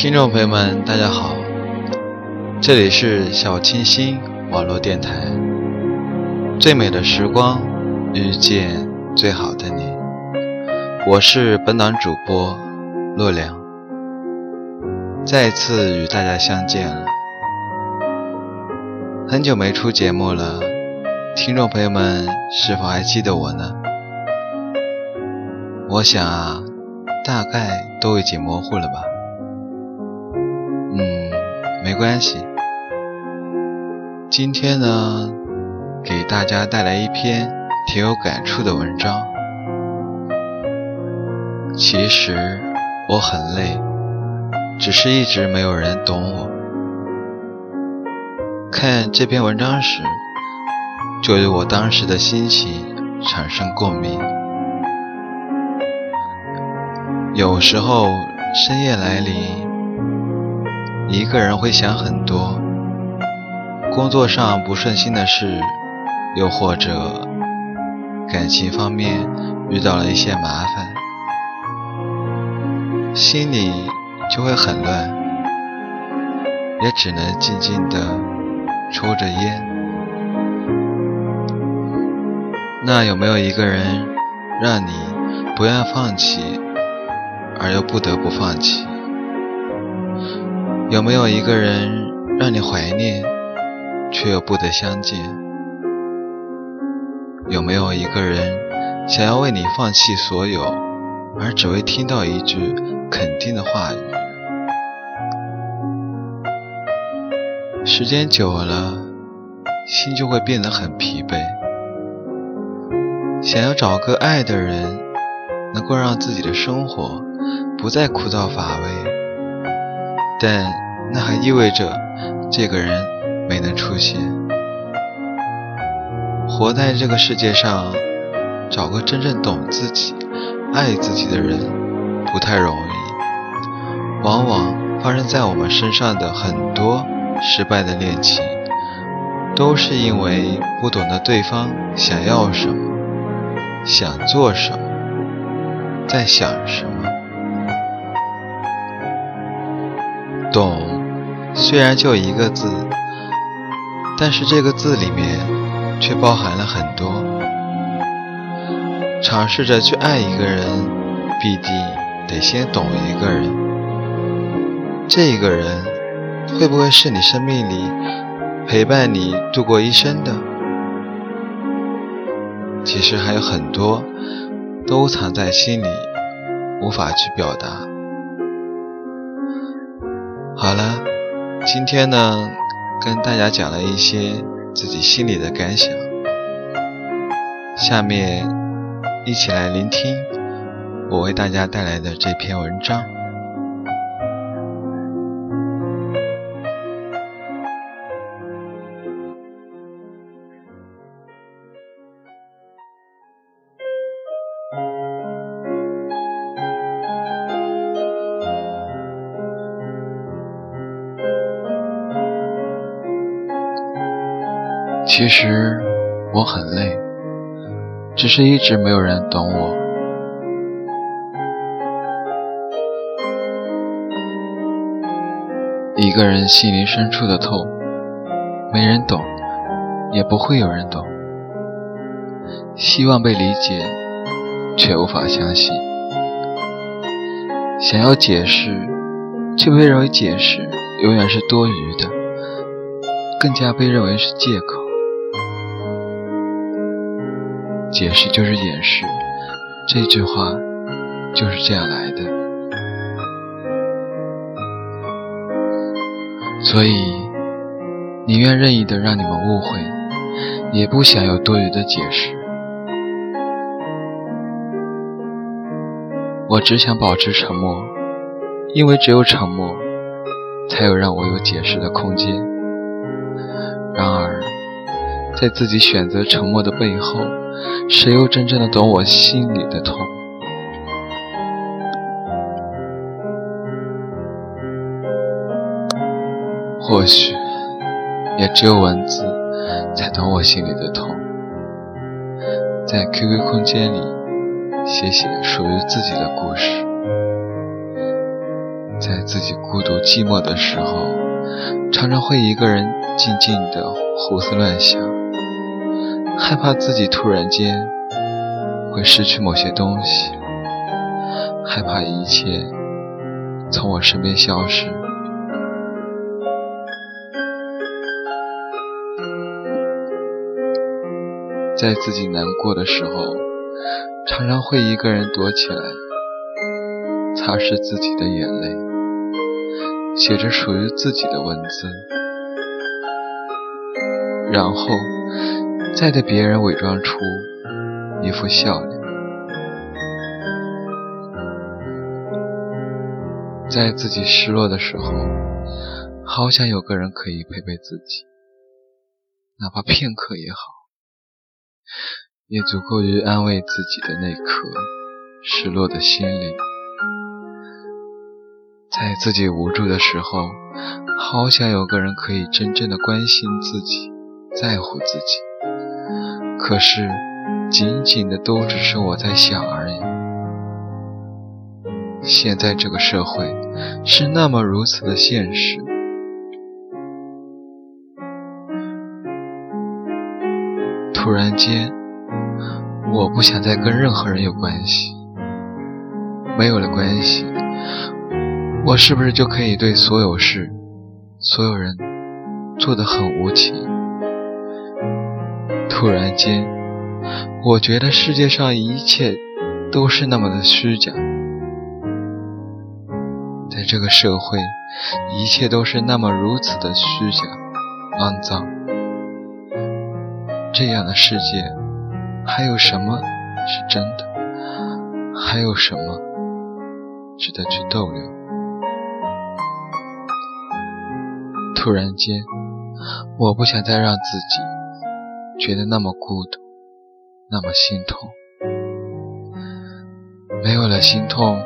听众朋友们，大家好，这里是小清新网络电台，最美的时光遇见最好的你，我是本档主播洛良，再次与大家相见了，很久没出节目了，听众朋友们是否还记得我呢？我想啊，大概都已经模糊了吧。没关系。今天呢，给大家带来一篇挺有感触的文章。其实我很累，只是一直没有人懂我。看这篇文章时，就对我当时的心情产生共鸣。有时候深夜来临，一个人会想很多，工作上不顺心的事，又或者感情方面遇到了一些麻烦，心里就会很乱，也只能静静的抽着烟。那有没有一个人让你不愿放弃？而又不得不放弃，有没有一个人让你怀念，却又不得相见？有没有一个人想要为你放弃所有，而只为听到一句肯定的话语？时间久了，心就会变得很疲惫，想要找个爱的人，能够让自己的生活。不再枯燥乏味，但那还意味着这个人没能出现。活在这个世界上，找个真正懂自己、爱自己的人不太容易。往往发生在我们身上的很多失败的恋情，都是因为不懂得对方想要什么、想做什么、在想什么。懂，虽然就一个字，但是这个字里面却包含了很多。尝试着去爱一个人，必定得先懂一个人。这一个人会不会是你生命里陪伴你度过一生的？其实还有很多都藏在心里，无法去表达。好了，今天呢，跟大家讲了一些自己心里的感想。下面一起来聆听我为大家带来的这篇文章。其实我很累，只是一直没有人懂我。一个人心灵深处的痛，没人懂，也不会有人懂。希望被理解，却无法相信。想要解释，却被认为解释永远是多余的，更加被认为是借口。解释就是掩饰，这句话就是这样来的。所以，宁愿任意的让你们误会，也不想有多余的解释。我只想保持沉默，因为只有沉默，才有让我有解释的空间。然而，在自己选择沉默的背后，谁又真正的懂我心里的痛？或许，也只有文字才懂我心里的痛。在 QQ 空间里写写属于自己的故事，在自己孤独寂寞的时候，常常会一个人静静的胡思乱想，害怕自己突然间会失去某些东西，害怕一切从我身边消失。在自己难过的时候，常常会一个人躲起来，擦拭自己的眼泪，写着属于自己的文字，然后再对别人伪装出一副笑脸。在自己失落的时候，好想有个人可以陪陪自己，哪怕片刻也好。也足够于安慰自己的那颗失落的心灵。在自己无助的时候，好想有个人可以真正的关心自己，在乎自己。可是，仅仅的都只是我在想而已。现在这个社会是那么如此的现实。突然间，我不想再跟任何人有关系。没有了关系，我是不是就可以对所有事、所有人做得很无情？突然间，我觉得世界上一切都是那么的虚假，在这个社会，一切都是那么如此的虚假、肮脏。这样的世界，还有什么是真的？还有什么值得去逗留？突然间，我不想再让自己觉得那么孤独，那么心痛。没有了心痛，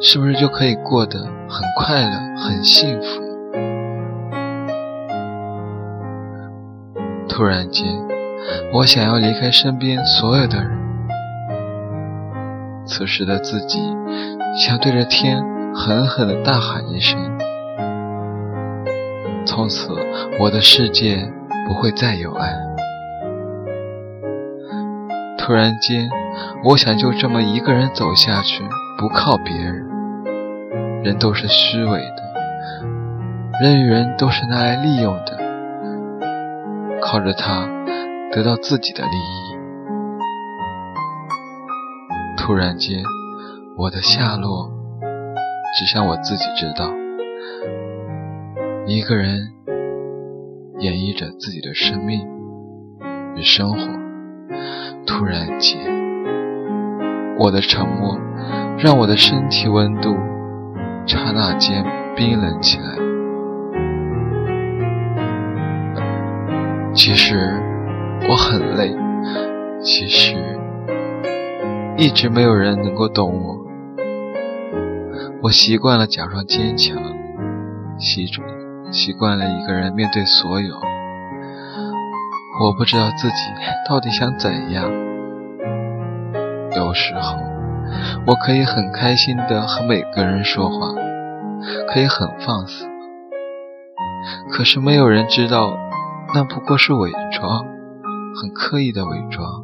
是不是就可以过得很快乐、很幸福？突然间。我想要离开身边所有的人。此时的自己，想对着天狠狠地大喊一声：“从此，我的世界不会再有爱。”突然间，我想就这么一个人走下去，不靠别人。人都是虚伪的，人与人都是拿来利用的，靠着他。得到自己的利益。突然间，我的下落只像我自己知道。一个人演绎着自己的生命与生活。突然间，我的沉默让我的身体温度刹那间冰冷起来。其实。我很累，其实一直没有人能够懂我。我习惯了假装坚强，习习惯了一个人面对所有。我不知道自己到底想怎样。有时候，我可以很开心的和每个人说话，可以很放肆，可是没有人知道，那不过是伪装。很刻意的伪装，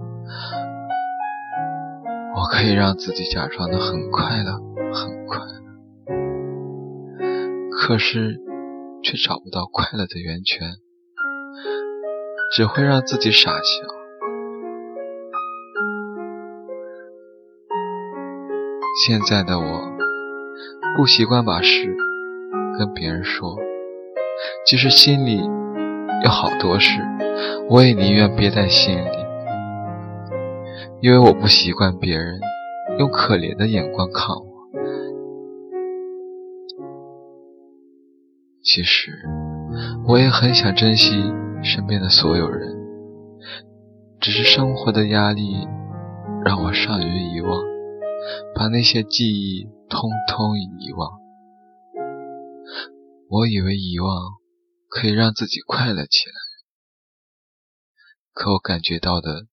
我可以让自己假装的很快乐，很快乐，可是却找不到快乐的源泉，只会让自己傻笑。现在的我不习惯把事跟别人说，即使心里有好多事。我也宁愿憋在心里，因为我不习惯别人用可怜的眼光看我。其实，我也很想珍惜身边的所有人，只是生活的压力让我善于遗忘，把那些记忆通通遗忘。我以为遗忘可以让自己快乐起来。可我感觉到的，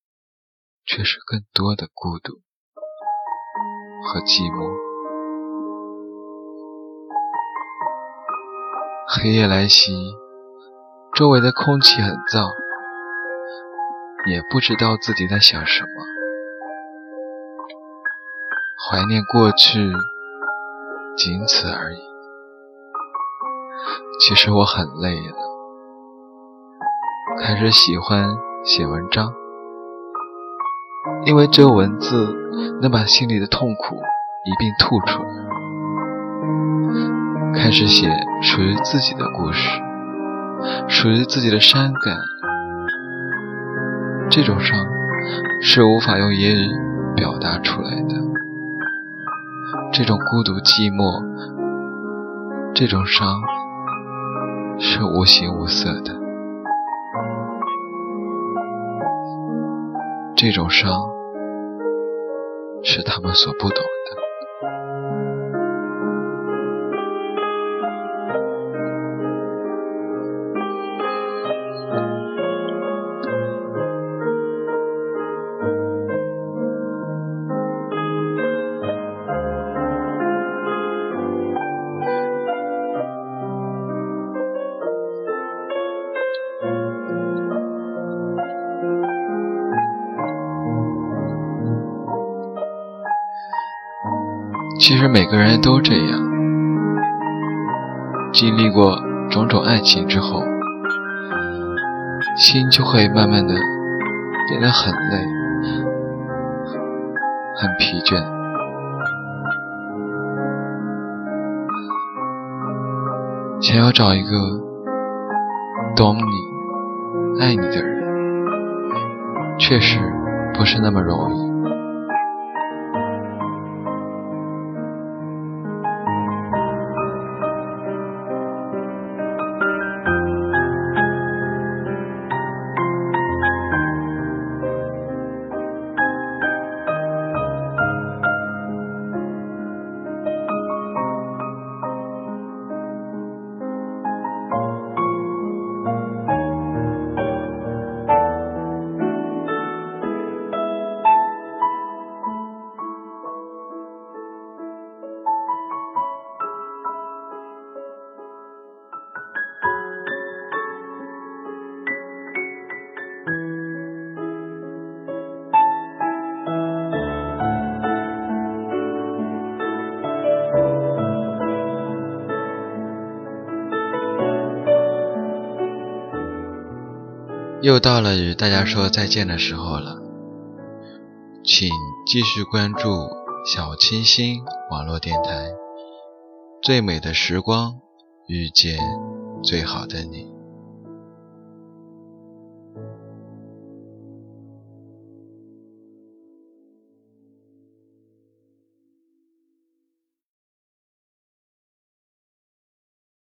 却是更多的孤独和寂寞。黑夜来袭，周围的空气很燥，也不知道自己在想什么，怀念过去，仅此而已。其实我很累了，开始喜欢写文章，因为只有文字能把心里的痛苦一并吐出来。开始写属于自己的故事，属于自己的伤感。这种伤是无法用言语表达出来的，这种孤独寂寞，这种伤。是无形无色的，这种伤是他们所不懂每个人都这样，经历过种种爱情之后，心就会慢慢的变得很累，很疲倦，想要找一个懂你、爱你的人，确实不是那么容易。又到了与大家说再见的时候了，请继续关注小清新网络电台，最美的时光遇见最好的你。